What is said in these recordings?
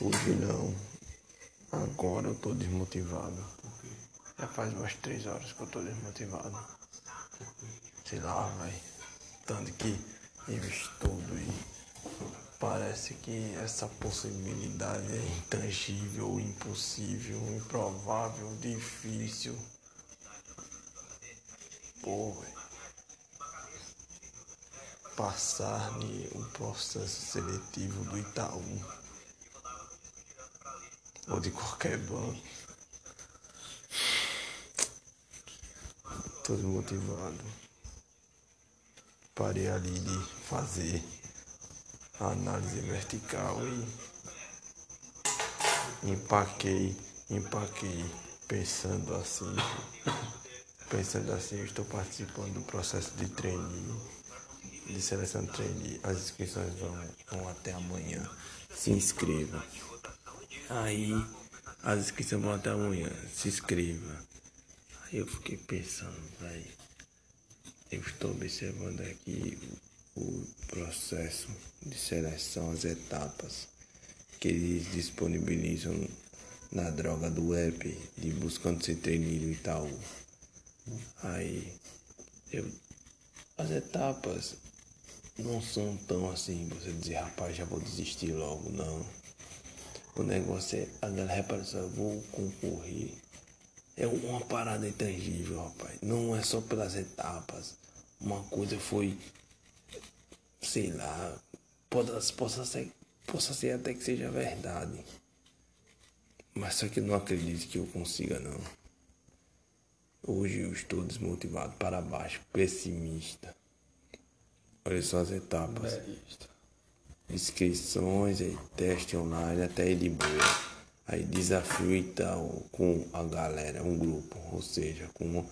Hoje não. Agora eu tô desmotivado. Já faz umas três horas que eu tô desmotivado. Sei lá, vai. Tanto que eu estudo e parece que essa possibilidade é intangível, impossível, improvável, difícil. Pô, velho. Passar o processo seletivo do Itaú ou de qualquer banco. Tô desmotivado. Parei ali de fazer a análise vertical e empaquei, empaquei pensando assim. Pensando assim, estou participando do processo de trainee, de seleção de trainee. As inscrições vão, vão até amanhã. Se inscreva. Aí as inscrições vão até amanhã. Se inscreva. Aí eu fiquei pensando, vai. Eu estou observando aqui o processo de seleção, as etapas que eles disponibilizam na droga do app de buscando ser treinado e tal. Aí eu as etapas não são tão assim, você dizer, rapaz, já vou desistir logo, não. O negócio é, a galera repara só, vou concorrer. É uma parada intangível, rapaz. Não é só pelas etapas. Uma coisa foi, sei lá, possa, possa, ser, possa ser até que seja verdade. Mas só que não acredito que eu consiga, não. Hoje eu estou desmotivado para baixo, pessimista. Olha só as etapas inscrições, aí, teste online, até boa. Aí desafio e tal com a galera, um grupo, ou seja, com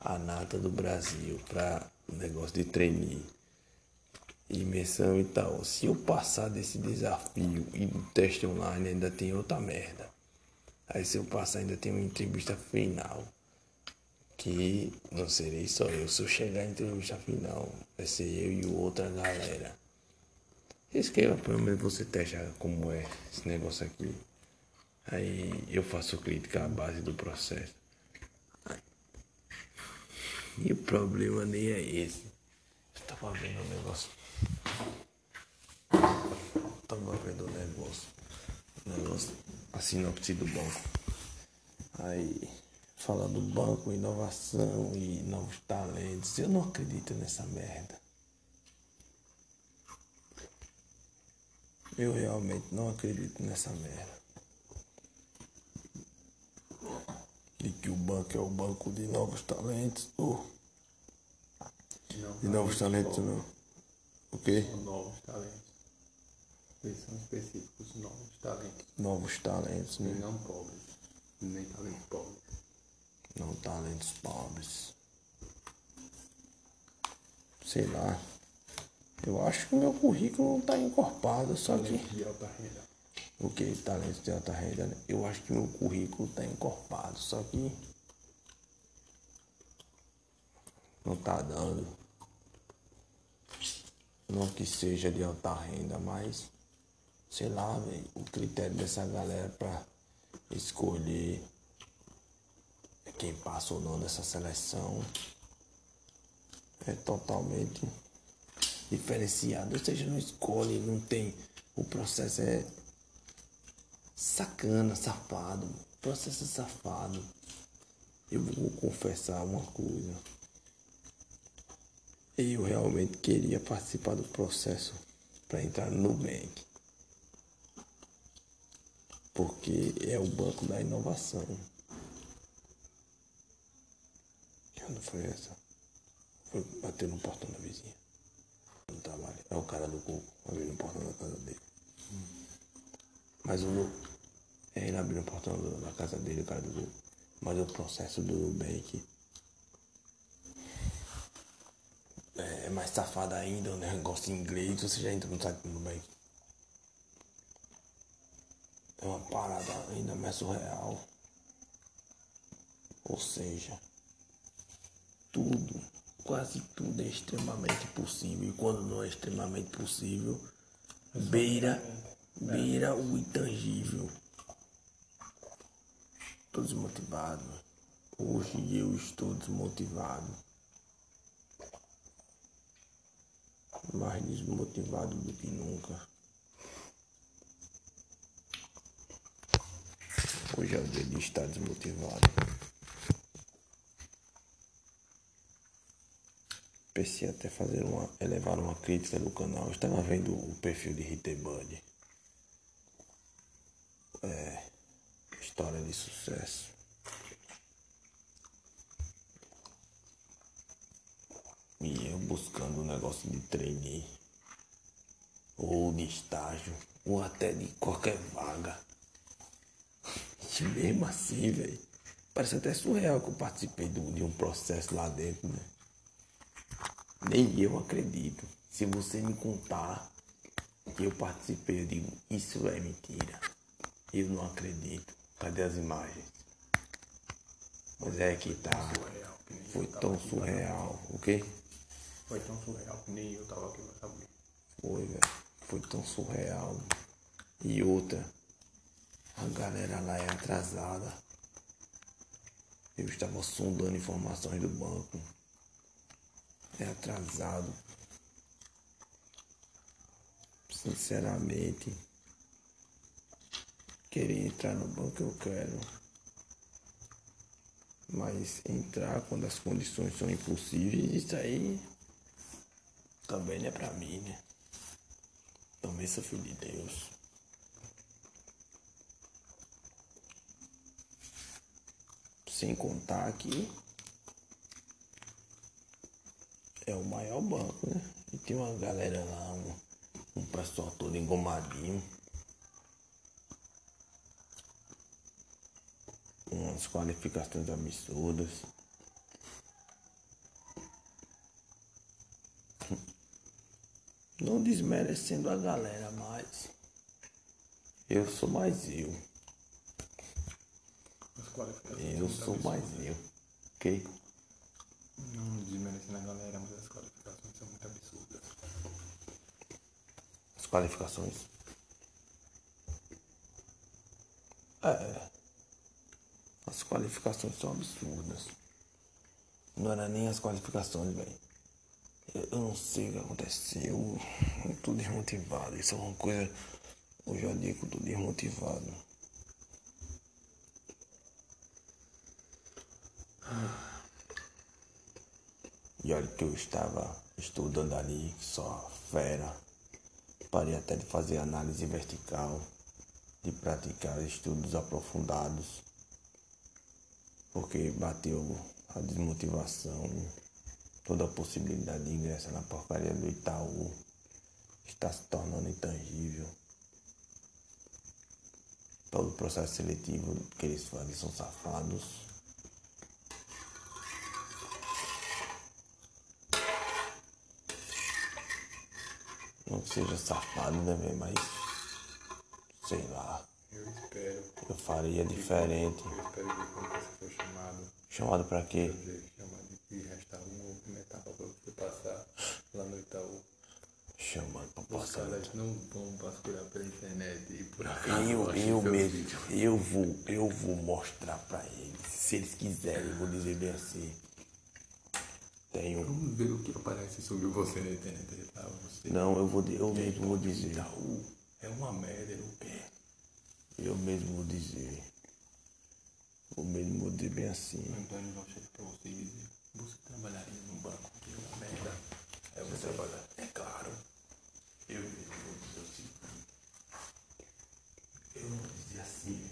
a nata do Brasil para negócio de treinar. Imersão e tal. Se eu passar desse desafio e do teste online ainda tem outra merda. Aí se eu passar ainda tem uma entrevista final. Que não serei só eu. Se eu chegar à entrevista final, vai ser eu e outra galera. Escreva pelo menos você testa como é esse negócio aqui. Aí eu faço crítica à base do processo. E o problema nem é esse. Eu tava vendo o negócio. Eu tava vendo o negócio. O negócio. A sinopse do banco. Aí fala do banco, inovação e novos talentos. Eu não acredito nessa merda. Eu realmente não acredito nessa merda. De que o banco é o banco de novos talentos. Oh. de novos talentos não. O quê? Novos talentos. Eles são específicos, novos talentos. Novos talentos, né? E não pobres. Nem talentos pobres. Não talentos pobres. Sei lá. Eu acho que o meu currículo não está encorpado, só que. De alta renda. O que? Talento de alta renda, né? Eu acho que meu currículo está encorpado, só que. Não tá dando. Não que seja de alta renda, mas. Sei lá, velho. O critério dessa galera para escolher quem passa ou não dessa seleção é totalmente diferenciado, ou seja, não escolhe, não tem. O processo é sacana, safado. O processo é safado. Eu vou confessar uma coisa. Eu realmente queria participar do processo para entrar no Nubank. Porque é o banco da inovação. Que ano foi essa? Foi bater no portão da vizinha trabalho. É o cara do coco, abrindo o portão da casa dele. Mas o. É ele abrindo o portão da casa dele, o cara do coco. Mas o processo do Nubank é mais safado ainda, o negócio em inglês, você já entra no site do Nubank. É uma parada ainda mais surreal. Ou seja, tudo quase tudo é extremamente possível. E quando não é extremamente possível, beira, beira o intangível. Estou desmotivado. Hoje eu estou desmotivado. Mais desmotivado do que nunca. Hoje é o dia de estar desmotivado. Pensei até fazer uma, elevar uma crítica no canal. Eu estava vendo o perfil de Ritebud. É, história de sucesso. E eu buscando um negócio de trainee, ou de estágio, ou até de qualquer vaga. E mesmo assim, velho, parece até surreal que eu participei do, de um processo lá dentro, né? Nem eu acredito. Se você me contar que eu participei, eu digo, isso é mentira. Eu não acredito. Cadê as imagens? Mas é que tá. Foi tão surreal. O quê? Foi tão surreal que nem eu tava aqui pra saber. Foi, velho. Foi tão surreal. E outra, a galera lá é atrasada. Eu estava sondando informações do banco. É atrasado. Sinceramente, querer entrar no banco eu quero. Mas entrar quando as condições são impossíveis, isso aí também não é pra mim, né? Também sou filho de Deus. Sem contar que é o maior banco, né? E tem uma galera lá, um, um pessoal todo engomadinho. Umas qualificações absurdas. Não desmerecendo a galera, mas eu sou mais eu. Eu sou mais eu. Ok? Não desmerecendo a galera, mas as qualificações são muito absurdas. As qualificações. É. As qualificações são absurdas. Não era nem as qualificações, velho. Eu eu não sei o que aconteceu. Eu tô desmotivado. Isso é uma coisa. Hoje é o dia que eu tô desmotivado. E olha que eu estava estudando ali, só fera. Parei até de fazer análise vertical, de praticar estudos aprofundados, porque bateu a desmotivação, toda a possibilidade de ingressar na porcaria do Itaú está se tornando intangível. Todo o processo seletivo que eles fazem são safados. Não que seja safado, né, velho? Mas. Sei lá. Eu espero. Eu faria diferente. Eu espero que quando você for chamado, Chamado pra quê? que chamado de restar uma última etapa pra você passar lá no Itaú. Chamado pra Os passar. caras não vão vasculhar pela internet e por acaso Eu, eu mesmo, vídeo. eu vou, eu vou mostrar pra eles. Se eles quiserem, eu vou dizer bem assim. Tenho. Vamos ver o que aparece sobre você na internet. Não, eu vou, eu mesmo vou dizer. Itaú é uma merda, não quer. Eu mesmo vou dizer. Eu mesmo vou dizer bem assim. Antônio vai chegar pra você e dizer: Você trabalharia num banco que é uma merda. É você trabalhar. É claro. Eu mesmo vou dizer o seguinte: Eu não vou dizer assim.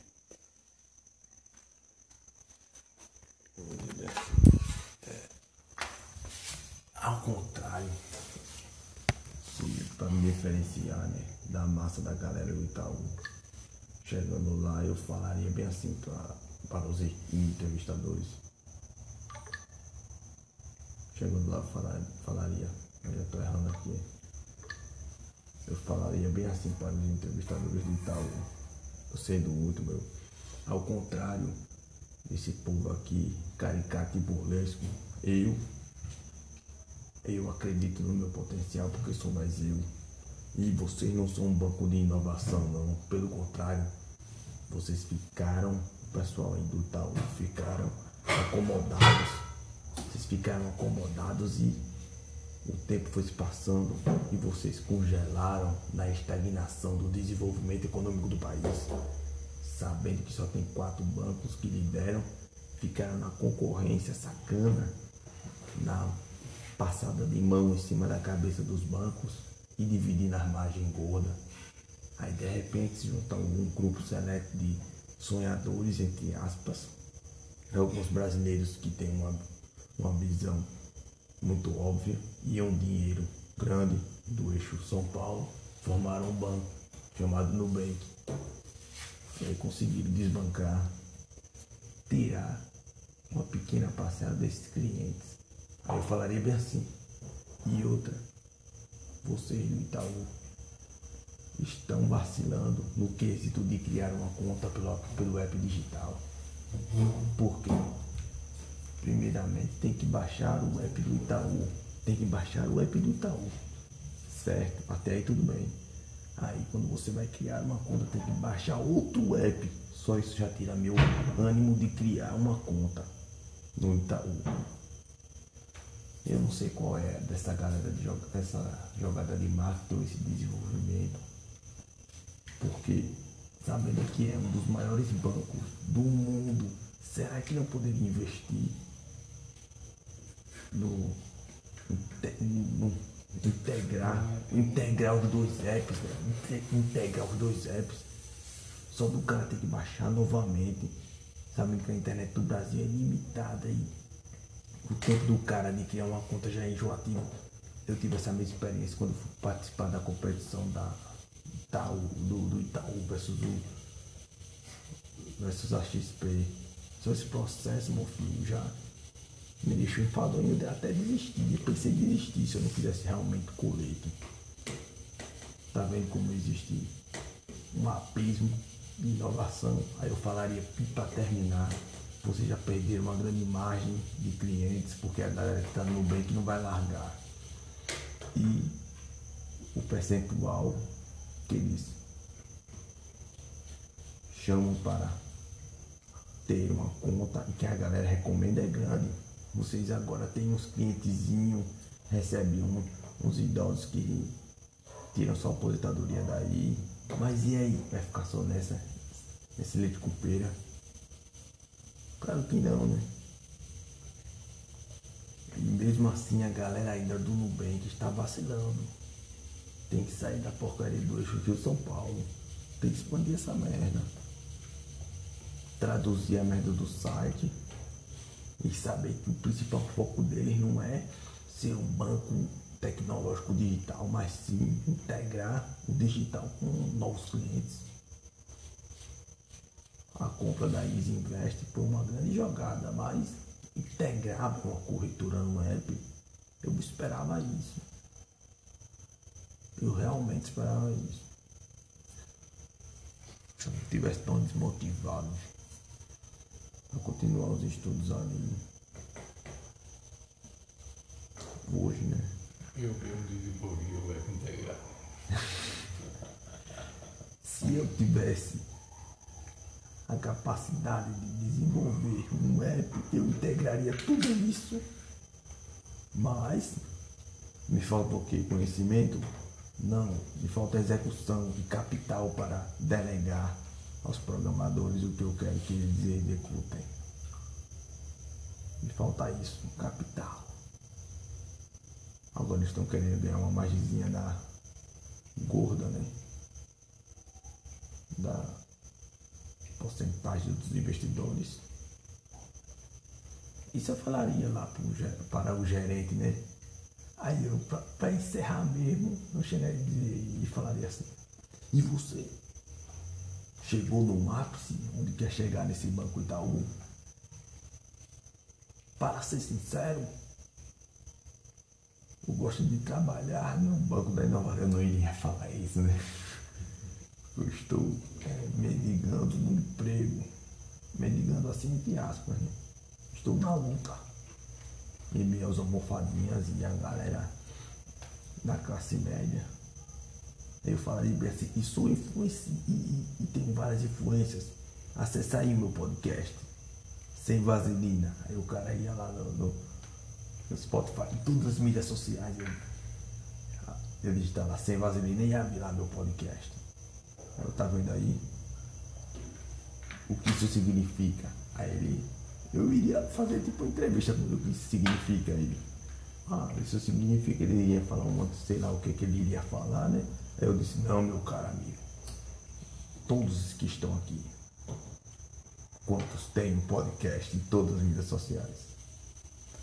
Eu vou dizer assim. É. Ao contrário. Se, pra me diferenciar, né? Da massa da galera do Itaú. Chegando lá, eu falaria bem assim pra, para os entrevistadores. Chegando lá, falar, falaria. Eu já tô errando aqui. Eu falaria bem assim para os entrevistadores do Itaú. Eu sendo o último. Ao contrário desse povo aqui, caricato e burlesco, eu. Eu acredito no meu potencial porque sou mais eu. E vocês não são um banco de inovação, não. Pelo contrário, vocês ficaram, o pessoal aí do Itaú ficaram acomodados. Vocês ficaram acomodados e o tempo foi se passando e vocês congelaram na estagnação do desenvolvimento econômico do país. Sabendo que só tem quatro bancos que lideram, ficaram na concorrência sacana, na passada de mão em cima da cabeça dos bancos e dividindo a margem gorda. Aí de repente se junta um grupo seleto de sonhadores, entre aspas, alguns brasileiros que têm uma, uma visão muito óbvia e um dinheiro grande do eixo São Paulo, formaram um banco chamado Nubank. E aí conseguiram desbancar, tirar uma pequena parcela desses clientes. Aí eu falaria bem assim. E outra, vocês do Itaú estão vacilando no quesito de criar uma conta pelo, pelo app digital. Por quê? Primeiramente tem que baixar o app do Itaú. Tem que baixar o app do Itaú. Certo? Até aí tudo bem. Aí quando você vai criar uma conta tem que baixar outro app. Só isso já tira meu ânimo de criar uma conta no Itaú. Eu não sei qual é dessa galera de joga, essa jogada de marketing, esse desenvolvimento. Porque sabendo que é um dos maiores bancos do mundo, será que não poderia investir no, no integrar, integrar os dois apps, integrar os dois apps. Só do cara ter que baixar novamente. Sabendo que a internet do Brasil é limitada e o tempo do cara de criar uma conta já é enjoativo. Eu tive essa mesma experiência quando fui participar da competição da Itaú, do, do Itaú versus o versus a XP. Só esse processo, meu filho, já me deixou enfadonho de até desistir. Eu pensei em desistir se eu não fizesse realmente colete. Tá vendo como existe um abismo de inovação? Aí eu falaria para terminar. Vocês já perderam uma grande margem de clientes, porque a galera que está no Nubank não vai largar. E o percentual que eles chamam para ter uma conta e que a galera recomenda é grande. Vocês agora têm uns clientezinhos, recebem um, uns idosos que tiram sua aposentadoria daí. Mas e aí? Vai ficar só nessa, nesse leite com pera? Claro que não, né? E mesmo assim a galera ainda do Nubank está vacilando. Tem que sair da porcaria do eixo Rio São Paulo. Tem que expandir essa merda. Traduzir a merda do site e saber que o principal foco deles não é ser um banco tecnológico digital, mas sim integrar o digital com novos clientes. A compra da Easy Invest foi uma grande jogada, mas integrar uma corretora no app, eu esperava isso. Eu realmente esperava isso. Se eu não tivesse tão desmotivado a continuar os estudos ali. Hoje, né? Eu mesmo desenvolvi o web integral. Se eu tivesse a capacidade de desenvolver um app, eu integraria tudo isso. Mas me falta o que? Conhecimento? Não, me falta execução e capital para delegar aos programadores o que eu quero que eles executem. Me falta isso, capital. Agora estão querendo ganhar uma margemzinha da gorda, né? Da porcentagem dos investidores. Isso eu falaria lá para o gerente, né? Aí eu, para encerrar mesmo, eu chegaria e falaria assim, e você? chegou num ápice onde quer chegar nesse banco Itaú. Para ser sincero, eu gosto de trabalhar no Banco da Inovação. Eu não iria falar isso, né? Eu estou é, mendigando um emprego. Mendigando assim entre aspas, né? Estou na luta. E minhas almofadinhas e a galera da classe média Eu falaria bem assim, e sou influência e, e, e tenho várias influências. Acesse aí meu podcast. Sem vaselina. Aí o cara ia lá no, no, no Spotify, em todas as mídias sociais. Eu, eu digitava sem vaselina e ia lá meu podcast. Eu tá vendo aí? O que isso significa? Aí ele. Eu iria fazer tipo entrevista do que isso significa ele. Ah, isso significa que ele ia falar um monte, sei lá o que, que ele iria falar, né? Aí eu disse, não, meu caro amigo. Todos os que estão aqui, quantos têm um podcast em todas as mídias sociais?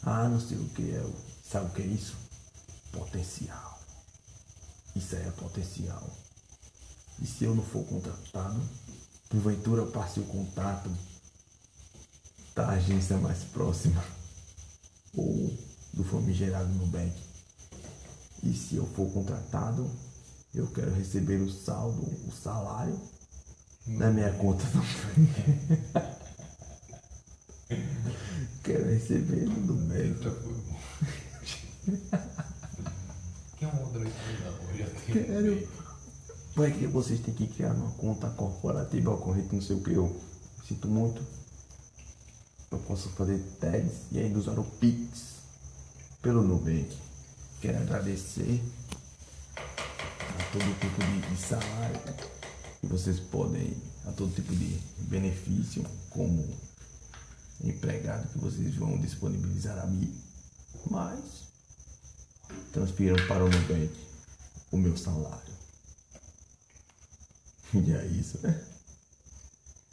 Ah, não sei o que é. Sabe o que é isso? Potencial. Isso aí é potencial. E se eu não for contratado, porventura passe o contato da agência mais próxima ou do famigerado Nubank. E se eu for contratado, eu quero receber o saldo, o salário na minha conta do Quero receber no Nubank. Quem é um outro aí? Não, eu já tenho. Quero. Vai que vocês têm que criar uma conta corporativa corrente, não sei o que. Eu sinto muito. Eu posso fazer tags e ainda usar o Pix pelo Nubank. Quero agradecer a todo tipo de, de salário que vocês podem, a todo tipo de benefício, como empregado que vocês vão disponibilizar a mim. Mas transfiram para o Nubank o meu salário. E é isso, né?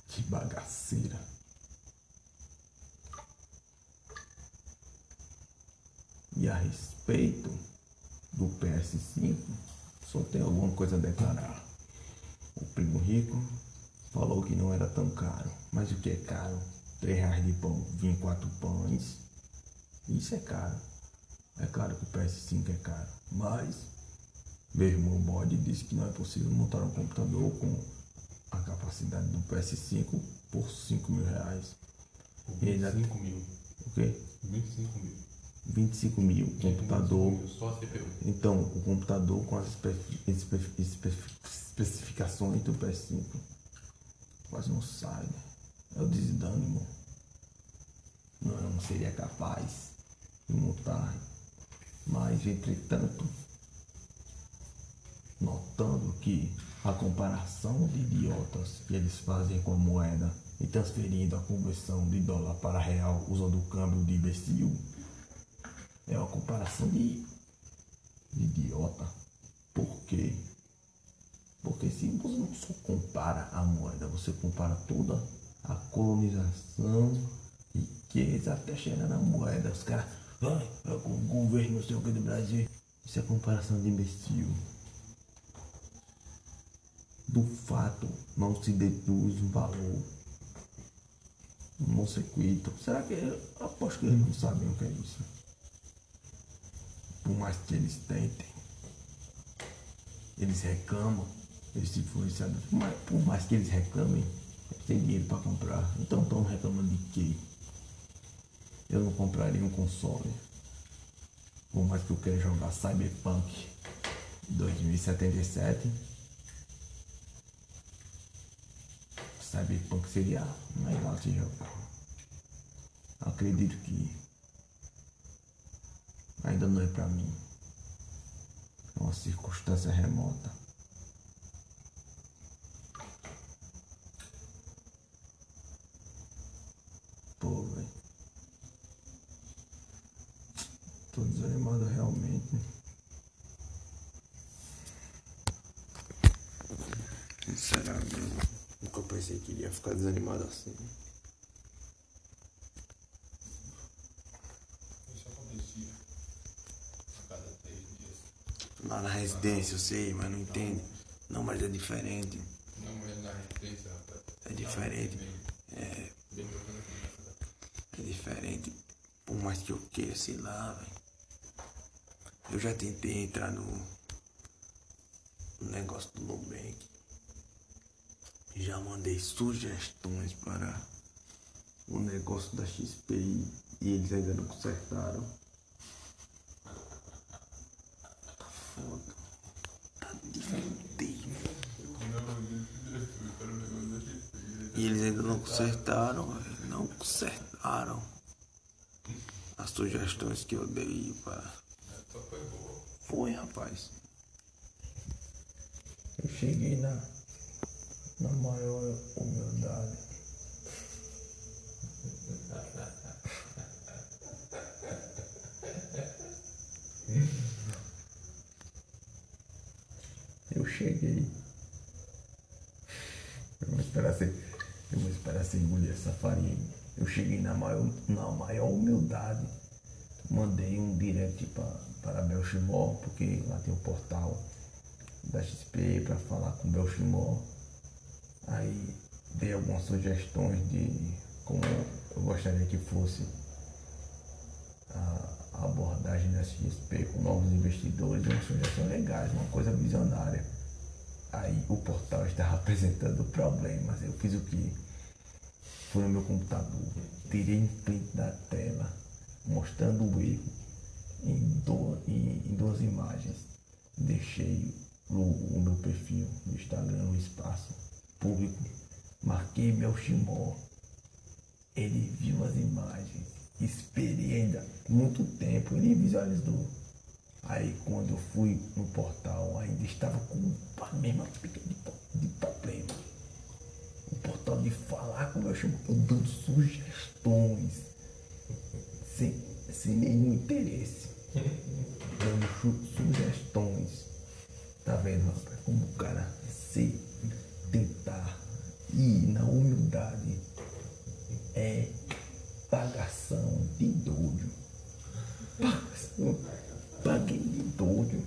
Que bagaceira. E a respeito do PS5, só tem alguma coisa a declarar. O primo rico falou que não era tão caro. Mas o que é caro? 3 reais de pão, vinha quatro pães. Isso é caro. É claro que o PS5 é caro. Mas meu irmão Bode disse que não é possível montar um computador com a capacidade do PS5 por 5 mil reais. Ainda 25 mil. o quê? 25 mil. 25 mil. Computador. 25 mil, Só a CPU. Então, o computador com as espe- espe- espe- especificações do PS5 quase não sai. né? É o desânimo. Não seria capaz de montar. Mas, entretanto, notando que a comparação de idiotas que eles fazem com a moeda e transferindo a conversão de dólar para real usando o câmbio de imbecil é uma comparação de, de idiota. Por quê? Porque se você não só compara a moeda, você compara toda a colonização, riqueza até chegar na moeda. Os caras, ai, é o governo não sei o que do Brasil. Isso é comparação de imbecil. Do fato não se deduz um valor. Não se. Será que. Eu aposto que eles não sabem o que é isso. Por mais que eles tentem, eles reclamam, esses influenciadores, mas por mais que eles reclamem, eles têm dinheiro para comprar. Então estão reclamando de quê? Eu não compraria um console. Por mais que eu queira jogar Cyberpunk 2077. Cyberpunk seria legal de jogar. Acredito que ainda não é pra mim. É uma circunstância remota. Pô, velho. Tô desanimado realmente. Sinceramente, nunca pensei que iria ficar desanimado assim. Isso acontecia a cada três dias. Lá na residência, eu sei, mas não entende. Não, mas é diferente. Não, mas na referência, rapaz. É diferente. É, aqui. é diferente. Por mais que eu queira, sei lá, velho. Eu já tentei entrar no, no negócio do Nubank já mandei sugestões para o negócio da XPI e eles ainda não consertaram. Tá foda. Tá difícil. E eles ainda não consertaram, não consertaram as sugestões que eu dei para. Foi, rapaz. Eu cheguei na na maior humildade. Eu cheguei. Eu vou esperar você. Eu vou esperar você engolir essa farinha. Eu cheguei na maior, na maior humildade. Mandei um direct para Belchimó, porque lá tem o portal da XP para falar com Belchimó. Aí dei algumas sugestões de como eu gostaria que fosse a abordagem da XP com novos investidores, umas sugestões legais, uma coisa visionária. Aí o portal estava apresentando problemas. Eu fiz o que? Fui no meu computador, tirei em print da tela, mostrando o erro em, do- em- em duas imagens. Deixei o, o meu perfil no Instagram, no espaço público, marquei meu Shimó. Ele viu as imagens, esperei ainda muito tempo, ele visualizou. Aí quando eu fui no portal, ainda estava com a mesma pica de, de problema. O portal de falar com o chamo, eu dando sugestões, sem, sem nenhum interesse. Dando su- sugestões. Tá vendo, rapaz? Como o cara se tentar ir na humildade é pagação de doido. Pagação, paguei de doido.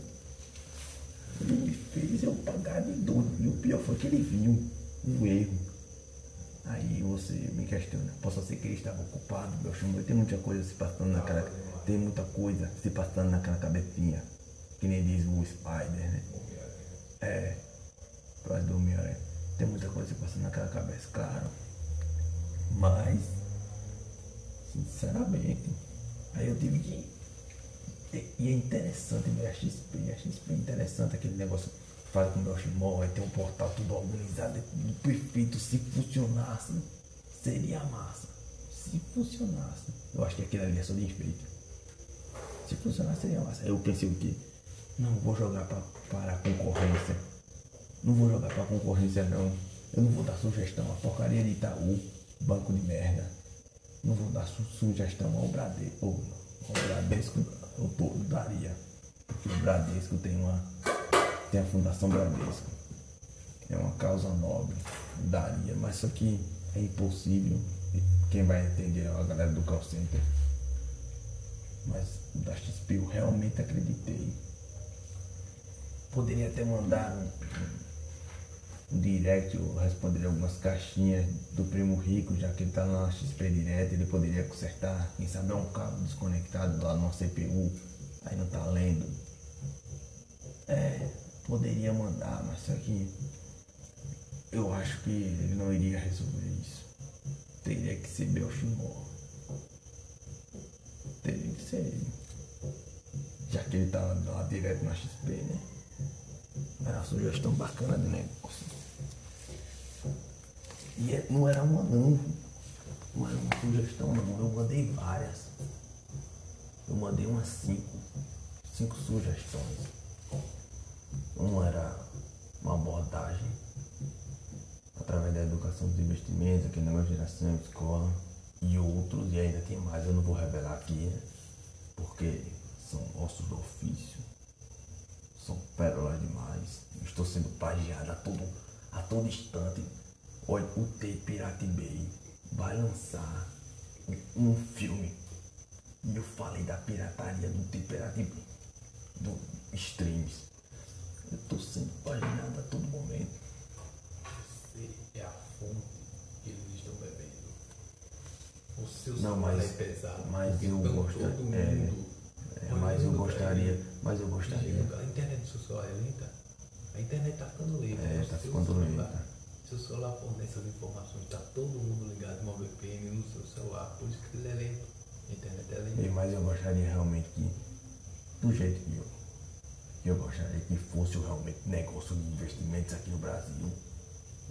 Ele me fez eu pagar de doido. E o pior foi que ele viu o erro. Aí você me questiona, posso ser que ele estava ocupado, meu chumbo, tem muita coisa se passando naquela. Tem muita coisa se passando naquela cabecinha. Que nem diz o Spider, né? É. Quase do Homem-Aranha. Tem muita coisa passando naquela cabeça, claro. Mas, sinceramente, aí eu tive que. E é interessante a XP, a XP é interessante aquele negócio fala com o Belchimol, aí tem um portal tudo organizado, tudo perfeito. Se funcionasse, seria massa. Se funcionasse, eu acho que aquilo ali é só de enfeite. Se funcionasse, seria massa. Aí eu pensei o quê? Não, vou jogar para a concorrência. Não vou jogar pra concorrência não. Eu não vou dar sugestão à porcaria de Itaú, banco de merda. Não vou dar su- sugestão ao Bradesco. Ao Bradesco eu tô- daria. Porque o Bradesco tem uma. Tem a Fundação Bradesco. É uma causa nobre. Daria, mas só que é impossível. Quem vai entender é a galera do call center. Mas da XP eu realmente acreditei. Poderia até mandar um direct, eu responderia algumas caixinhas do primo rico, já que ele tá na XP direto, ele poderia consertar, quem sabe é um cabo desconectado lá no CPU, aí não tá lendo. É, poderia mandar, mas só que eu acho que ele não iria resolver isso. Teria que ser Belchimor. Teria que ser ele. Já que ele tá lá direto na XP, né? Era uma sugestão bacana de negócio. E é- não era uma não. Não era uma sugestão não. Eu mandei várias. Eu mandei umas cinco. Cinco sugestões. Uma era uma abordagem através da educação dos investimentos, aquele negócio de geração, escola. E outros, e ainda tem mais, eu não vou revelar aqui, né? Porque são ossos do ofício são pérolas demais. Estou sendo plagiado a todo, a todo instante. Olha, o T Pirate Bay vai lançar um, filme. E eu falei da pirataria do T Pirate Bay, do streams. Eu estou sendo plagiado a todo momento. Você é a fonte que eles estão bebendo. O seu Não, mas- é pesado. mas eu todo é, É, mas eu gostaria, ele. mas eu gostaria. A internet do seu celular é lenta? A internet tá ficando lenta. É, tá ficando lenta. Seu celular fornece as informações, tá todo mundo ligado no VPN no seu celular, por isso que ele é lento. A internet é lenta. Mas eu gostaria realmente que, do jeito que eu, eu gostaria que fosse realmente negócio de investimentos aqui no Brasil.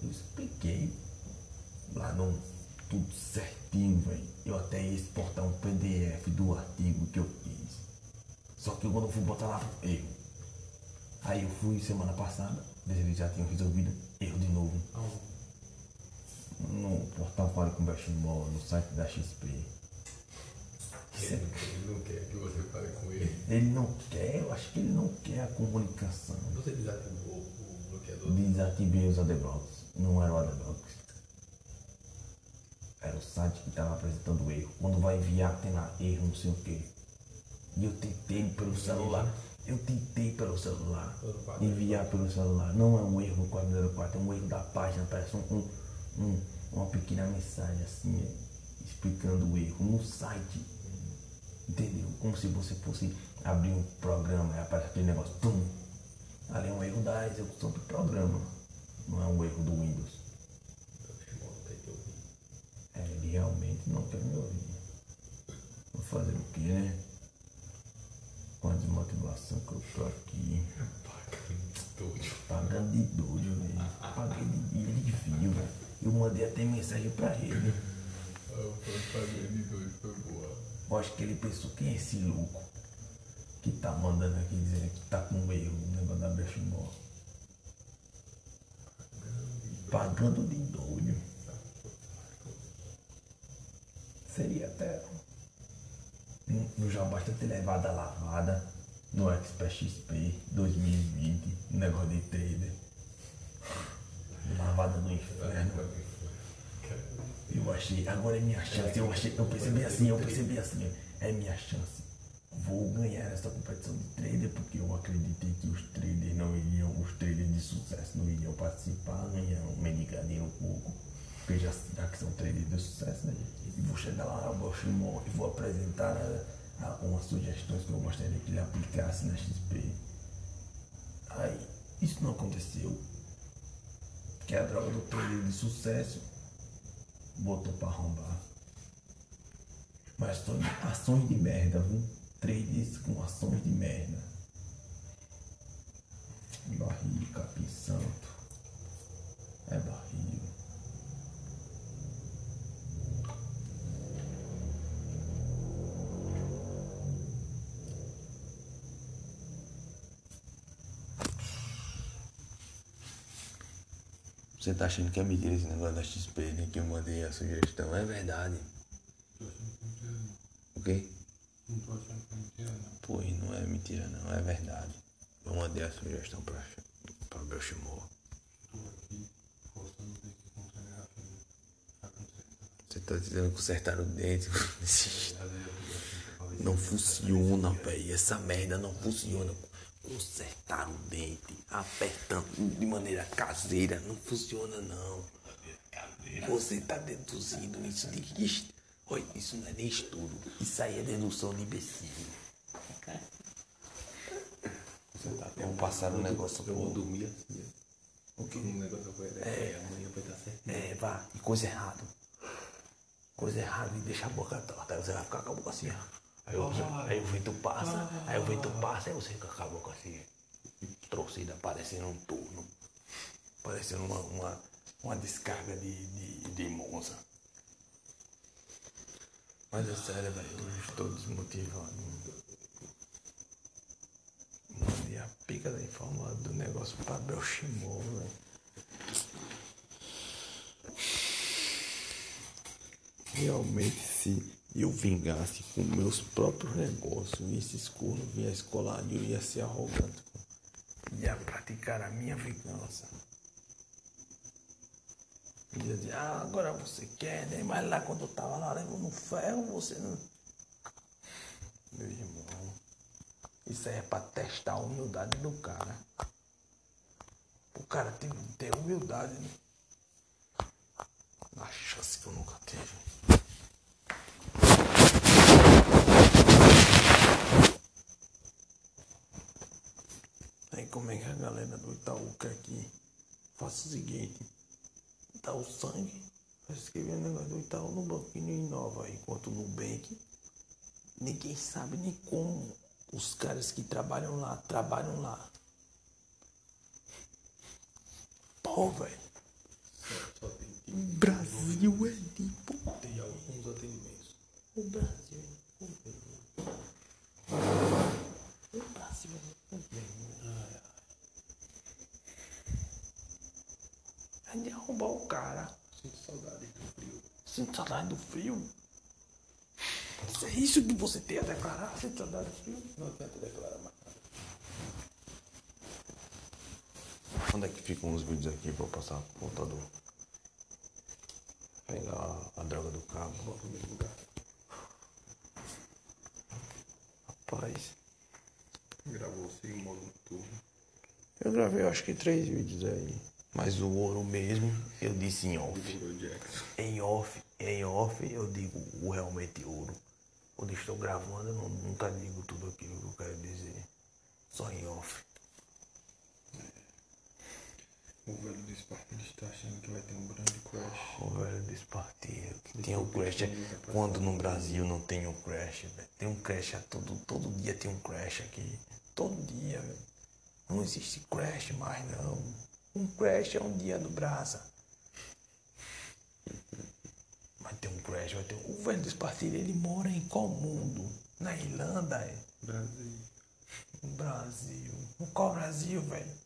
Eu expliquei. Eu explicando tudo certinho, velho. Eu até ia exportar um PDF do artigo que eu fiz. Só que quando eu fui botar lá, erro. Aí eu fui semana passada, eles já tinham resolvido, erro de novo. No portal Fale com Bechimol, no site da XP. Ele não, quer, ele não quer que você fale com ele. Ele não quer, eu acho que ele não quer a comunicação. Você desativou o bloqueador? Desativei os adblocks. Não era o adblocks. Era o site que estava apresentando o erro. Quando vai enviar, tem lá erro, não sei o quê. E eu tentei pelo celular. Eu tentei pelo celular. Enviar pelo celular. Não é um erro no 404, é um erro da página. Parece um, um- um- uma pequena mensagem assim, explicando o erro no site. Entendeu? Como se você fosse abrir um programa e aparece aquele negócio. Tum, Ali é um erro da execução do programa, não é um erro do Windows. É, ele realmente não quer me ouvir. Vou fazer o quê, né? Desmotivação que eu tô aqui. Pagando de doido, velho. Paguei de dia de fio, velho. Eu mandei até mensagem pra ele. Eu boa. Eu acho que ele pensou, quem é esse louco? Que tá mandando aqui dizendo que tá com erro no negócio da Bechimol. Pagando de doido. Seria até. Não já basta ter levado a lavada no Expert XP 2020, um negócio de trader. Lavada do inferno. Eu achei, agora é minha chance. Eu achei, eu percebi assim, eu percebi assim, é minha chance. Vou ganhar essa competição de trader porque eu acreditei que os traders não iriam, os traders de sucesso não iriam participar, ganhar um mendigadinho um pouco. Porque já, já que são traders de sucesso, né? E vou chegar lá na Boschimon e vou apresentar a, a, umas sugestões que eu gostaria que ele aplicasse na XP. Aí, isso não aconteceu. Que a droga do trader de sucesso botou pra arrombar. Mas são ações de merda, viu? Trades com ações de merda. Barril, capim santo. Você tá achando que é mentira esse negócio da XP, né? Que eu mandei a sugestão. É verdade. O quê? Não tô achando que é mentira, não. Pois não é mentira não, é verdade. Eu mandei a sugestão pra, pra Belchimor. Tô aqui postando o que a garrafinha. Tá. Você tá dizendo que consertaram o dente pra falar Não funciona, velho. Essa merda não funciona. Consertar o dente, apertando de maneira caseira, não funciona não. Você tá deduzindo isso de que. Olha, isso não é nem estudo. Isso aí é dedução de imbecil. Vamos passar um negócio Eu vou pro. dormir assim, ó. O quê? Um negócio vai é. amanhã vai estar certo. É, vá, e coisa errada. Coisa errada e deixa a boca torta. Aí você vai ficar com a boca assim, ó. Aí o, aí o vento passa, aí o vento passa, aí você fica com a boca assim, torcida, parecendo um turno. Parecendo uma, uma, uma descarga de, de, de Monza. Mas é sério, velho, eu estou desmotivado. Mandei a pica da informação do negócio pra Belchimol, velho. Realmente, se eu vingasse com meus próprios negócios e esses cornos viessem colar, eu ia ser arrogante. Ia praticar a minha vingança. Ia dizer, ah, agora você quer, né? Mas lá quando eu tava lá levando um ferro, você não. Meu irmão, isso aí é pra testar a humildade do cara. O cara tem que ter humildade, né? A chance que eu nunca tive. como é que a galera do Itaú quer aqui faça o seguinte, dá o sangue, vai escrever o negócio do Itaú no banco e não inova, enquanto no Nubank, ninguém sabe nem como os caras que trabalham lá, trabalham lá. Pô, velho. Brasil é de Tem alguns atendimentos. O Brasil é cara. Sinto saudade do frio. Sinto saudade do frio. Se é isso que você tem a declarar, sinto saudade do frio. Não adianta declarar mais nada. Onde é que ficam os vídeos aqui pra eu passar pro computador? Pegar a, a droga do cabo. No mesmo lugar. Rapaz, Gravou sem modo noturno. eu gravei acho que três vídeos aí. Mas o ouro mesmo, eu disse em off. Em off, em off eu digo o realmente ouro. Quando estou gravando eu não, nunca digo tudo aquilo que eu quero dizer. Só em off. O velho do está achando que vai ter um grande crash. O velho despartilha. Que tem o crash. Quando no Brasil não tem o crash, velho. Tem um crash todo, todo dia tem um crash aqui. Todo dia, velho. Não existe crash mais não. Um crash é um dia do Brasa. Vai ter um crash, vai ter um... O velho despartilha, ele mora em qual mundo? Na Irlanda, é? Brasil. No Brasil. No qual Brasil, velho?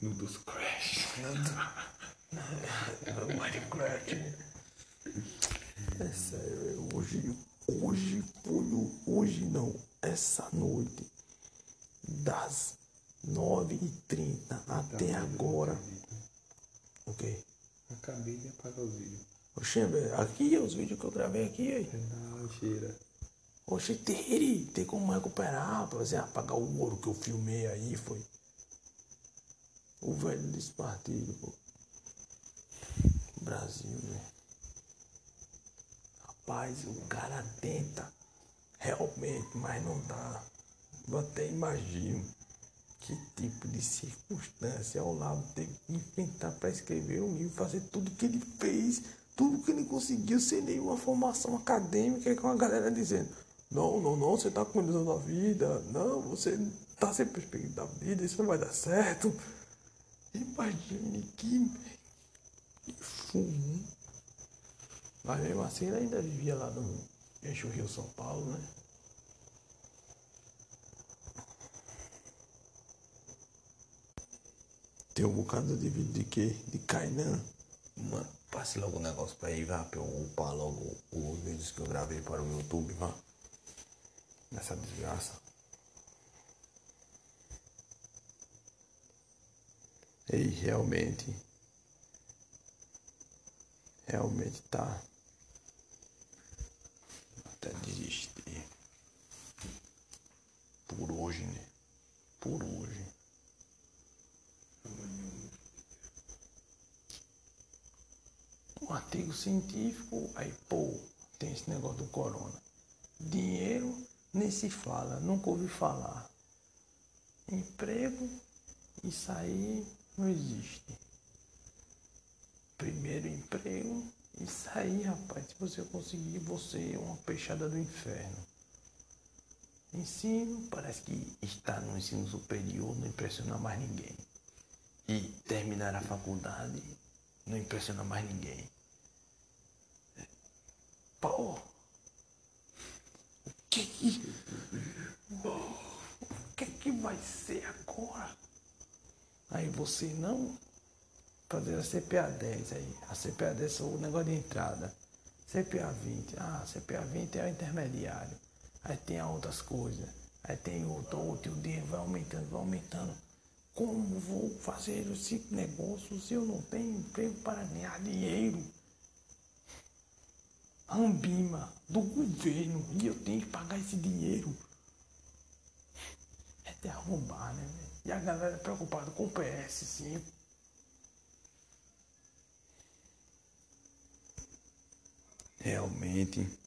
No dos crash. No Minecraft. É sério, velho. hoje, hoje foi o. Hoje não, essa noite, das 9h30 até agora. O quê? Acabei de apagar os vídeos. Oxê, velho, aqui os vídeos que eu gravei aqui, aí. Não, cheira. Oxe, tem, tem como recuperar, pra você apagar o ouro que eu filmei aí, foi. O velho despartilho, pô. Brasil, né? Rapaz, o cara tenta realmente, mas não dá. Eu até imagino que tipo de circunstância o Lavo teve que inventar para escrever um livro, fazer tudo que ele fez, tudo que ele conseguiu sem nenhuma formação acadêmica e com a galera dizendo, não, não, não, você tá cuidando da vida, não, você tá sem perspectiva da vida, isso não vai dar certo. Imagine que, que fumo. Mas mesmo assim ele ainda vivia lá no Eixo Rio São Paulo, né? Tem um bocado de vídeo de quê? De Kainan. Mano, passe logo o negócio pra aí, vá, pra eu upar logo os vídeos que eu gravei para o YouTube, vá. Nessa desgraça. E realmente. Realmente tá. Até desistir. Por hoje, né? Por hoje. Um artigo científico, aí pô, tem esse negócio do corona. Dinheiro nem se fala, nunca ouvi falar. Emprego, isso aí não existe. Primeiro emprego, isso aí, rapaz, se você conseguir, você é uma peixada do inferno. Ensino, parece que estar no ensino superior não impressiona mais ninguém. E terminar a faculdade não impressiona mais ninguém. Pô! O que que. O que que vai ser agora? Aí você não fazer a CPA 10 aí. A CPA 10 é o negócio de entrada. CPA 20. Ah, CPA 20 é o intermediário. Aí tem outras coisas. Aí tem outro, outro, e o dinheiro vai aumentando, vai aumentando. Como vou fazer esse negócio se eu não tenho emprego para ganhar dinheiro? Ambima do governo e eu tenho que pagar esse dinheiro. É de arrombar, né? E a galera preocupada com o PS5. Realmente,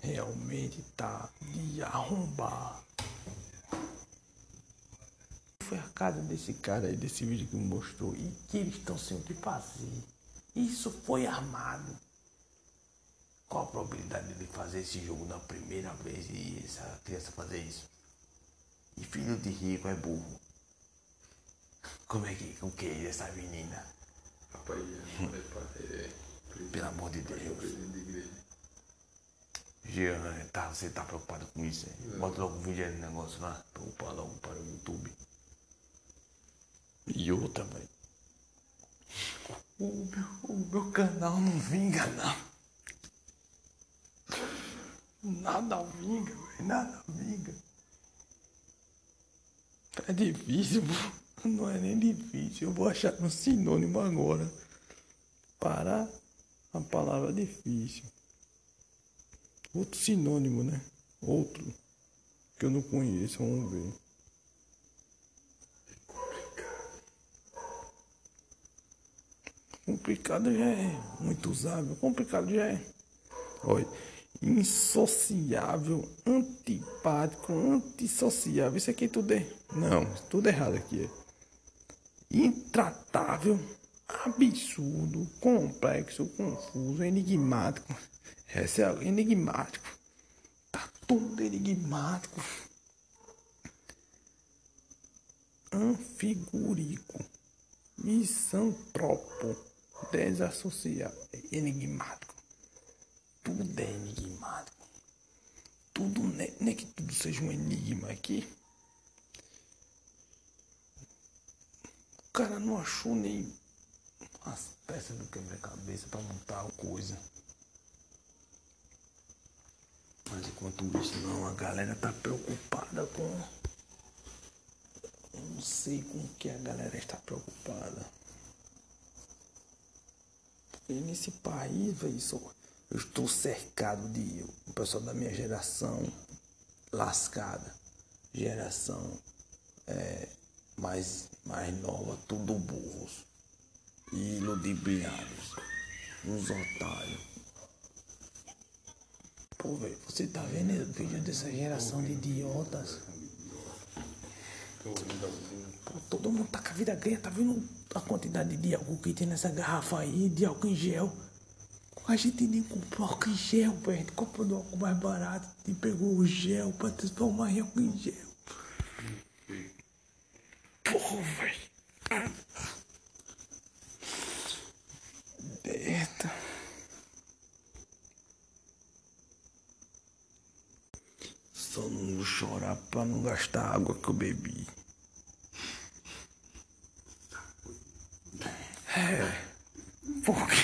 realmente tá de arrombar. Foi a casa desse cara aí, desse vídeo que me mostrou, e que eles estão sem o que fazer. Isso foi armado. Qual a probabilidade de fazer esse jogo na primeira vez e essa criança fazer isso? E filho de rico é burro. Como é que, o que é essa menina? Rapaz, é pra é, Pelo amor de é Deus. Jean, tá, você tá preocupado com isso? Bota logo o vídeo aí no negócio lá, pra upar logo para o YouTube. E outra, velho. Meu canal não vinga, não. Nada vinga, velho. Nada vinga. É difícil. Não é nem difícil. Eu vou achar um sinônimo agora. Para a palavra difícil. Outro sinônimo, né? Outro. Que eu não conheço, vamos ver. Complicado já é muito usável. Complicado já é. Olha, insociável, antipático, antissociável. Isso aqui tudo é. Não, tudo errado aqui. É. Intratável, absurdo, complexo, confuso, enigmático. Esse é enigmático. Tá tudo enigmático. Anfigúrico, misantropo, desassociado, enigmático. Tudo é enigmático. Tudo, não é, é que tudo seja um enigma aqui. O cara não achou nem as peças do quebra-cabeça para montar a coisa. Mas enquanto isso não, a galera tá preocupada com. Eu não sei com que a galera está preocupada. Porque nesse país, velho, eu estou cercado de o pessoal da minha geração lascada. Geração é, mais, mais nova, tudo burros. E ludibriados. Uns otários. Pô, velho, você tá vendo o vídeo dessa geração de idiotas? Pô, todo mundo tá com a vida ganha, tá vendo a quantidade de álcool que tem nessa garrafa aí, de álcool em gel? A gente nem comprou álcool em gel, velho. A gente comprou do álcool mais barato e pegou o gel pra transformar em álcool em gel. Porra, velho. Eita. Só não vou chorar pra não gastar a água que eu bebi. É. Porque.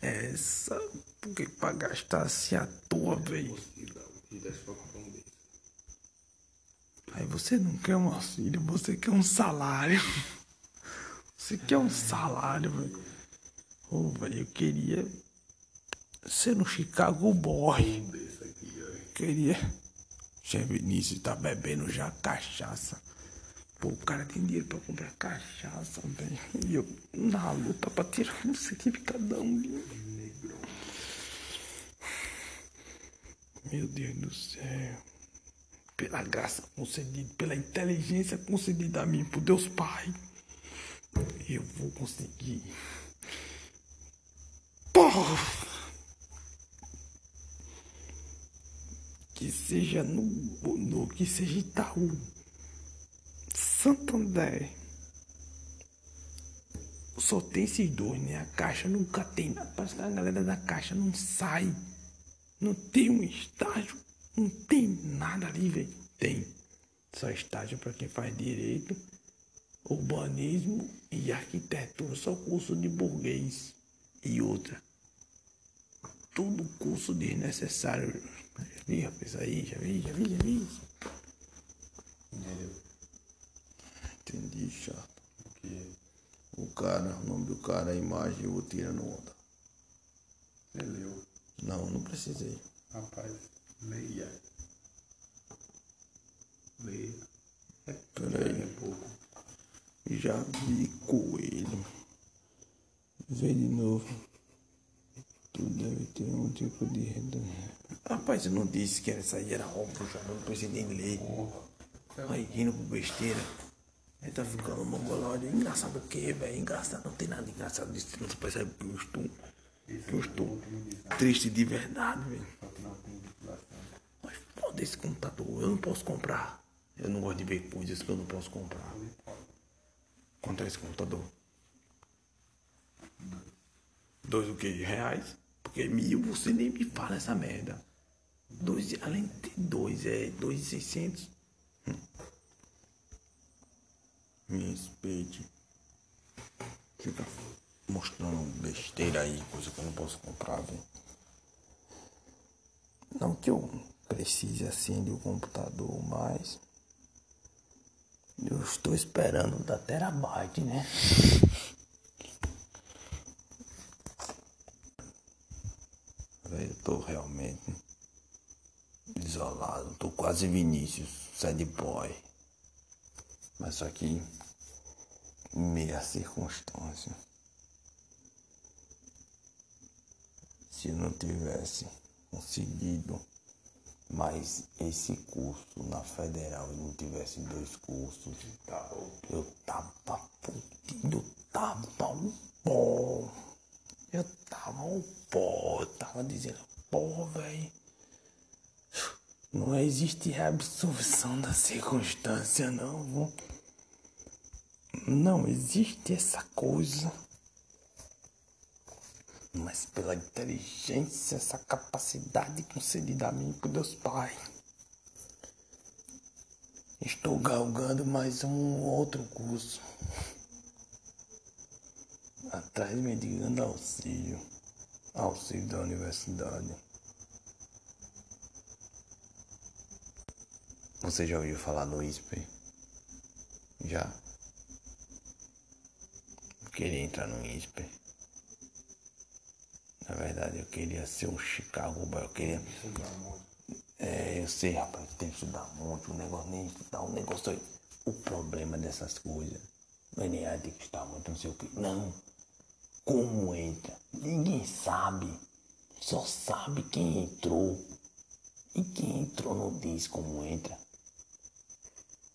Essa. Porque pra gastar assim à toa, velho. Aí você não quer um auxílio, você quer um salário. Você quer um salário, velho. Ô, velho, eu queria ser no Chicago Boy. Queria. Che Vinícius tá bebendo já cachaça. Pô, o cara tem dinheiro pra comprar cachaça, velho. E eu na luta pra tirar isso aqui de cada um. Meu Deus do céu. Pela graça concedida, pela inteligência concedida a mim por Deus Pai. Eu vou conseguir. Porra! que seja no, no que seja Itaú, Santander. Só tem esses dois, né? A caixa nunca tem. Parece que a galera da caixa não sai. Não tem um estágio. Não tem nada ali, velho. Tem. Só estágio para quem faz direito, urbanismo e arquitetura. Só curso de burguês e outra. Tudo curso desnecessário. Já vi, rapaz, aí, já vi, já vi, já vi. Entendeu? Entendi, chato. O O cara, o nome do cara, a imagem, eu vou tirando onda. você leu? Não, não precisei. Rapaz, leia. Leia. É, Peraí. é pouco. Já vi coelho. Vê de novo. Tu deve ter um tipo de retorno. Rapaz, eu não disse que essa aí era óbvio, já não precisei nem ler. Aí, rindo por besteira. Aí tá ficando mongolóide. Engraçado o que, velho? Engraçado, não tem nada engraçado disso. Não percebe que eu estou. Triste de verdade, velho. Mas foda esse computador, eu não posso comprar. Eu não gosto de ver coisas que eu não posso comprar. Quanto é esse computador? Dois o quê? Reais? Porque mil você nem me fala essa merda. Dois, além de dois, é dois e seiscentos. Hum. Me respeite. Fica. Mostrando besteira aí, coisa que eu não posso comprar. Não que eu precise assim de um computador, mas eu estou esperando da terabyte, né? Velho, eu tô realmente isolado. Tô quase Vinícius, sad boy. Mas só que meia circunstância. Se eu não tivesse conseguido mais esse curso na federal e não tivesse dois cursos, eu tava fudido, tava um pó. Eu tava um pó, eu tava dizendo, pô, velho. Não existe reabsorção da circunstância, não. Não existe essa coisa. Mas pela inteligência, essa capacidade concedida a mim por Deus Pai. Estou galgando mais um outro curso. Atrás mendigando auxílio. Auxílio da universidade. Você já ouviu falar no ISP? Já? Queria entrar no ISP. Na verdade, eu queria ser um Chicago Boy. Eu queria. É, eu sei, rapaz, tem que estudar muito. O negócio nem estudar, o negócio. aí. O problema dessas coisas não é nem ah, tem que estudar muito, não sei o que. Não. Como entra? Ninguém sabe. Só sabe quem entrou. E quem entrou não diz como entra.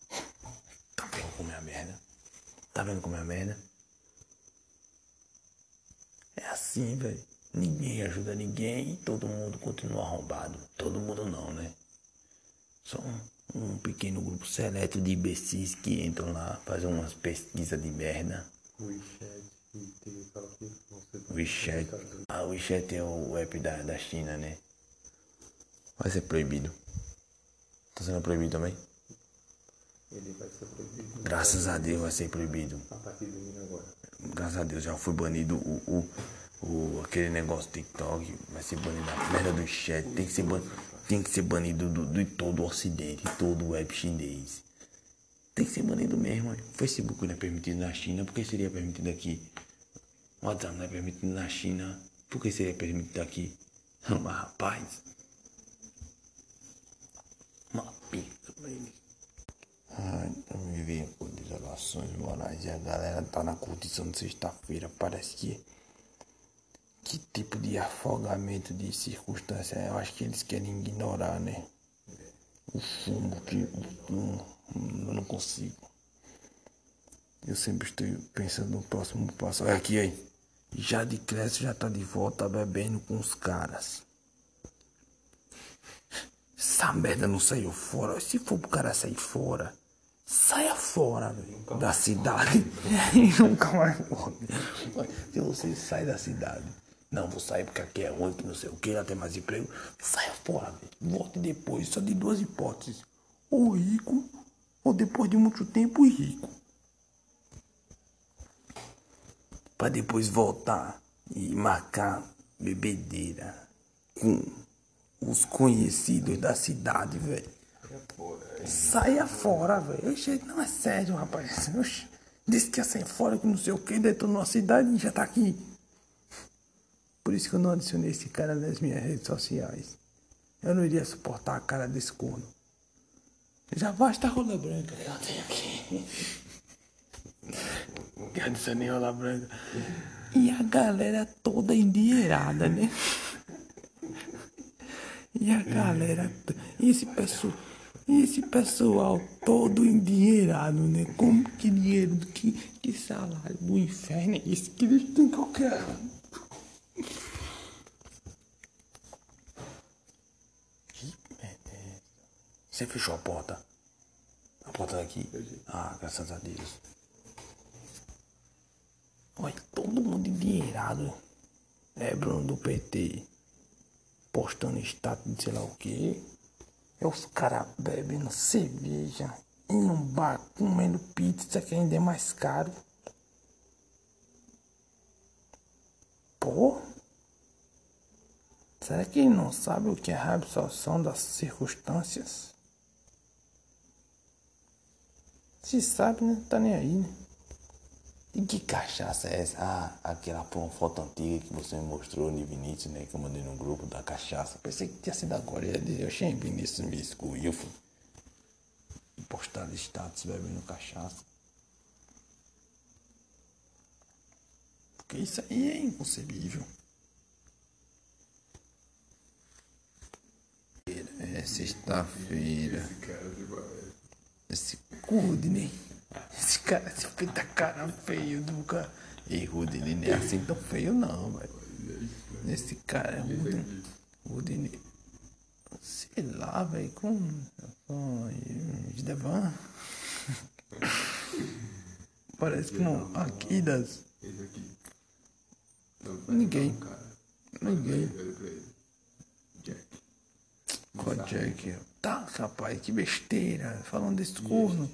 Tá vendo como é a merda? Tá vendo como é a merda? É assim, velho. Ninguém ajuda ninguém e todo mundo continua arrombado. Todo mundo não, né? Só um, um pequeno grupo seleto de imbecis que entram lá, fazem umas pesquisas de merda. WeChat e tá WeChat. Ah, WeChat é o app da, da China, né? Vai ser proibido. Tá sendo proibido também? Ele vai ser proibido Graças a Deus vai ser proibido. a partir do agora. Graças a Deus já foi banido o, o, o aquele negócio TikTok, vai ser banido a merda do chat, tem que ser banido, tem que ser banido do, do, de todo o ocidente, todo o web chinês. Tem que ser banido mesmo. O Facebook não é permitido na China, por que seria permitido aqui? O WhatsApp não é permitido na China, por que seria permitido aqui? Mas rapaz, uma pica ele. Ai, eu me com desolações morais e a galera tá na curtição de sexta-feira. Parece que. Que tipo de afogamento de circunstância? Eu acho que eles querem ignorar, né? O fumo que. Eu não consigo. Eu sempre estou pensando no próximo passo. Olha aqui, aí. Jade Cresce já tá de volta bebendo com os caras. Essa merda não saiu fora. Se for pro cara sair fora, saia fora velho, da cidade. E nunca mais volta. Se você sai da cidade, não vou sair porque aqui é ruim, que não sei o que, lá tem mais emprego. Saia fora, velho. Volte depois. Só de duas hipóteses. Ou rico, ou depois de muito tempo rico. Pra depois voltar e marcar bebedeira com os conhecidos da cidade, velho. Saia fora, velho. Não é sério, rapaz. Disse que ia sair fora, que não sei o que, detonou a cidade e já tá aqui. Por isso que eu não adicionei esse cara nas minhas redes sociais. Eu não iria suportar a cara desse corno. Já basta a rola branca que eu tenho aqui. Eu adicionei rola branca. E a galera toda endinheirada, né? E a galera, e esse pessoal, e esse pessoal todo endinheirado, né? Como que dinheiro, que, que salário do inferno é esse que eles têm qualquer. Que merda é essa? Você fechou a porta? A porta daqui? Ah, graças a Deus. Olha, todo mundo endinheirado. É, Bruno do PT postando status de sei lá o que. É os caras bebendo cerveja, indo num bar, comendo pizza que ainda é mais caro. Pô. Será que ele não sabe o que é a absorção das circunstâncias? Se sabe, né? Tá nem aí, né? E que cachaça é essa? Ah, aquela pô, foto antiga que você me mostrou no Vinícius, né? Que eu mandei no grupo da cachaça. Pensei que tinha sido agora. Dizer, oxê, Vinícius me excluiu. E postar status bebendo cachaça. Porque isso aí é inconcebível. É sexta-feira. Esse Rudney. Esse cara, esse puta cara feio do cara. Ei, Rudney não é assim tão feio não, velho. Esse cara é Rudney. Rudney. Sei lá, velho, com. com. Devan. Parece que não. Aqui das. Esse aqui. Ninguém. Ninguém. Jack? Tá, rapaz, que besteira. Falando desse corno.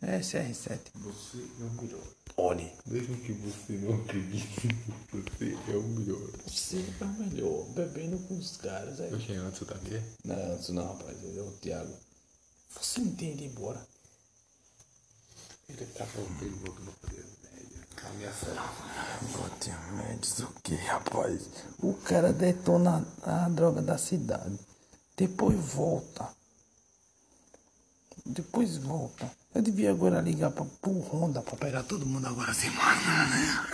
É SR7. Você é o melhor. Olhe. Mesmo que você não acredite, você é o melhor. Você é o melhor, bebendo com os caras aí. Eu cheguei antes, tá aqui? Não, isso não, rapaz, é o Thiago. Você não tem de ir embora. Ele tá falando que ele voltou pra fazer média. Ameaçando. Bote médios o que, rapaz? O cara detona a droga da cidade. Depois volta. Depois volta. Eu devia agora ligar pra, pro Honda pra pegar todo mundo agora sem máscara, né?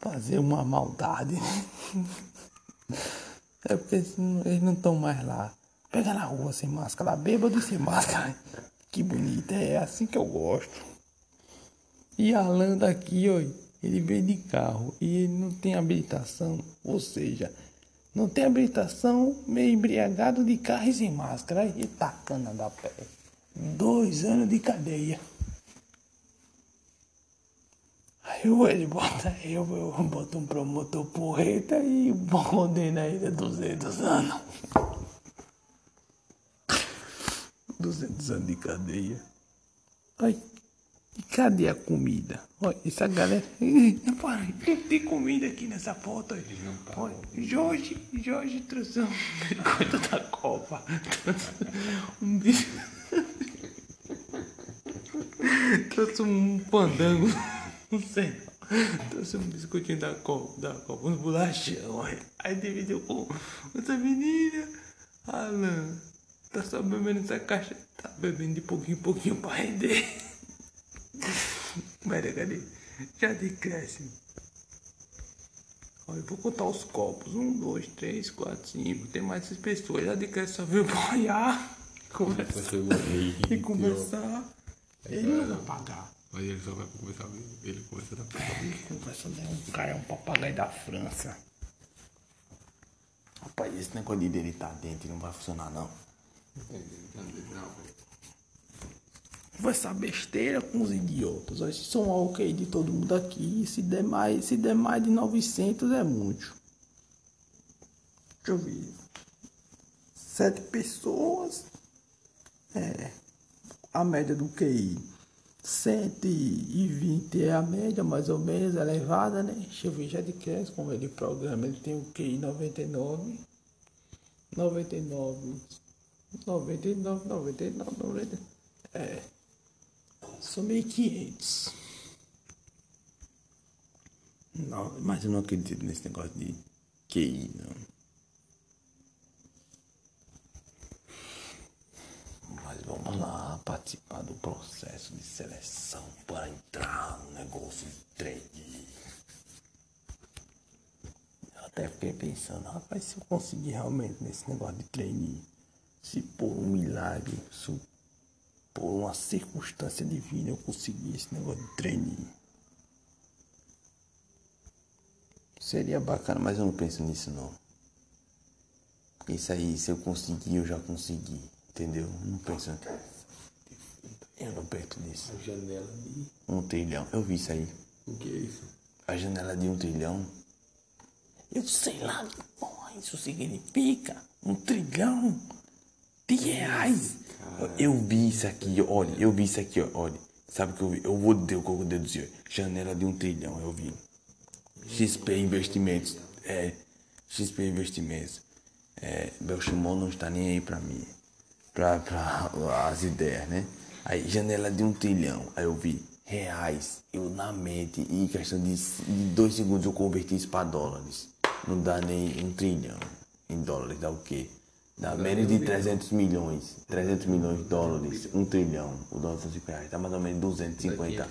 Fazer uma maldade. É porque eles não estão mais lá. Pega na rua sem máscara, bêbado e sem máscara. Que bonito, é assim que eu gosto. E Alan daqui, ó, ele vem de carro e ele não tem habilitação, ou seja, não tem habilitação, meio embriagado de carro e sem máscara, e tacana da pé. Dois anos de cadeia. Aí o ele bota eu, eu boto um promotor porreta e condena ele a 200 anos. 200 anos de cadeia. Ai, e cadê a comida? Olha, essa galera. Não tem comida aqui nessa foto. Olha, Jorge, Jorge trouxe um biscoito da Copa. Um bicho. Trouxe um pandango. Não sei. Trouxe um biscoitinho da Copa, da Copa, um bolachão. Aí dividiu com essa menina. Alan, tá só bebendo essa caixa. Tá bebendo de pouquinho em pouquinho pra render. Pera, cadê? Já decresce. Olha, eu vou contar os copos. Um, dois, três, quatro, cinco. Tem mais seis pessoas. Já decresce só veio pra olhar. Conversar. E conversar. Ele não vai pagar. Mas ele só vai começar a ver. Ele começa a dar Ele conversa, né? Um cara é um papagaio da França. Rapaz, esse negócio de dele tá dentro não vai funcionar não. Velho. Conversar besteira com os idiotas. Esses são ok de todo mundo aqui. Se der mais, se der mais de 900 é muito. Deixa eu ver. Sete pessoas. É. A média do QI. 120 é a média, mais ou menos, elevada, né? Deixa eu ver, já de cresce como ele programa. Ele tem o QI 99. 99. 99, 99, 99. É. São 1.500. Não, mas eu não acredito nesse negócio de QI, não. Mas vamos lá participar do processo de seleção para entrar no negócio de trade. Eu até fiquei pensando, rapaz, se eu conseguir realmente nesse negócio de trainee, se por um milagre, se por uma circunstância divina eu conseguir esse negócio de trainee. Seria bacana, mas eu não penso nisso não. Isso aí, se eu conseguir, eu já consegui. Entendeu? Eu Não penso. Eu não penso nisso. A janela de. Um trilhão. Eu vi isso aí. O que é isso? A janela de um trilhão. Eu sei lá que porra isso significa. Um trilhão de reais. Eu vi isso aqui, olha, eu vi isso aqui, olha. Sabe que eu vi? Eu vou o que eu deduzi. Janela de um trilhão, eu vi. XP Investimentos. É. XP Investimentos. É, Belchimol não está nem aí pra mim. Pra, pra as ideias, né? Aí, janela de um trilhão. Aí eu vi reais. Eu na mente, em questão de, de dois segundos, eu converti isso pra dólares. Não dá nem um trilhão em dólares. Dá o quê? Dá menos de 300 milhões. 300 milhões de dólares. Um trilhão. O dólar são 5 reais. Dá mais ou menos 250.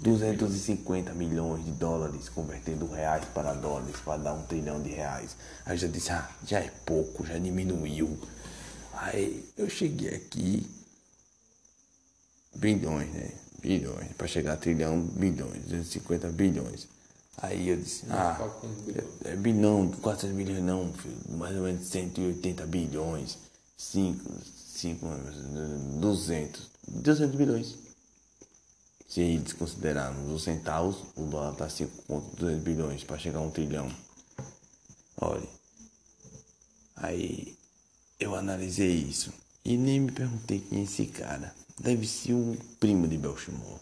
250 milhões de dólares. Convertendo reais para dólares. Para dar um trilhão de reais. Aí já disse, ah, já é pouco. Já diminuiu. Aí eu cheguei aqui. Bilhões, né? Bilhões. Para chegar a trilhão, bilhões. 250 bilhões. Aí eu disse, ah, é, é bilhão, 400 bilhões não, filho, mais ou menos 180 bilhões, 5, 5, 200, 200 bilhões. Se eles considerarmos os centavos, o dólar está 5,200 bilhões para chegar a um trilhão. Olha, aí eu analisei isso e nem me perguntei quem é esse cara. Deve ser um primo de Belchimol.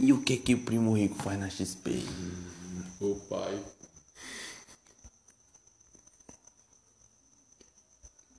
E o que que o primo rico faz na XP? O pai.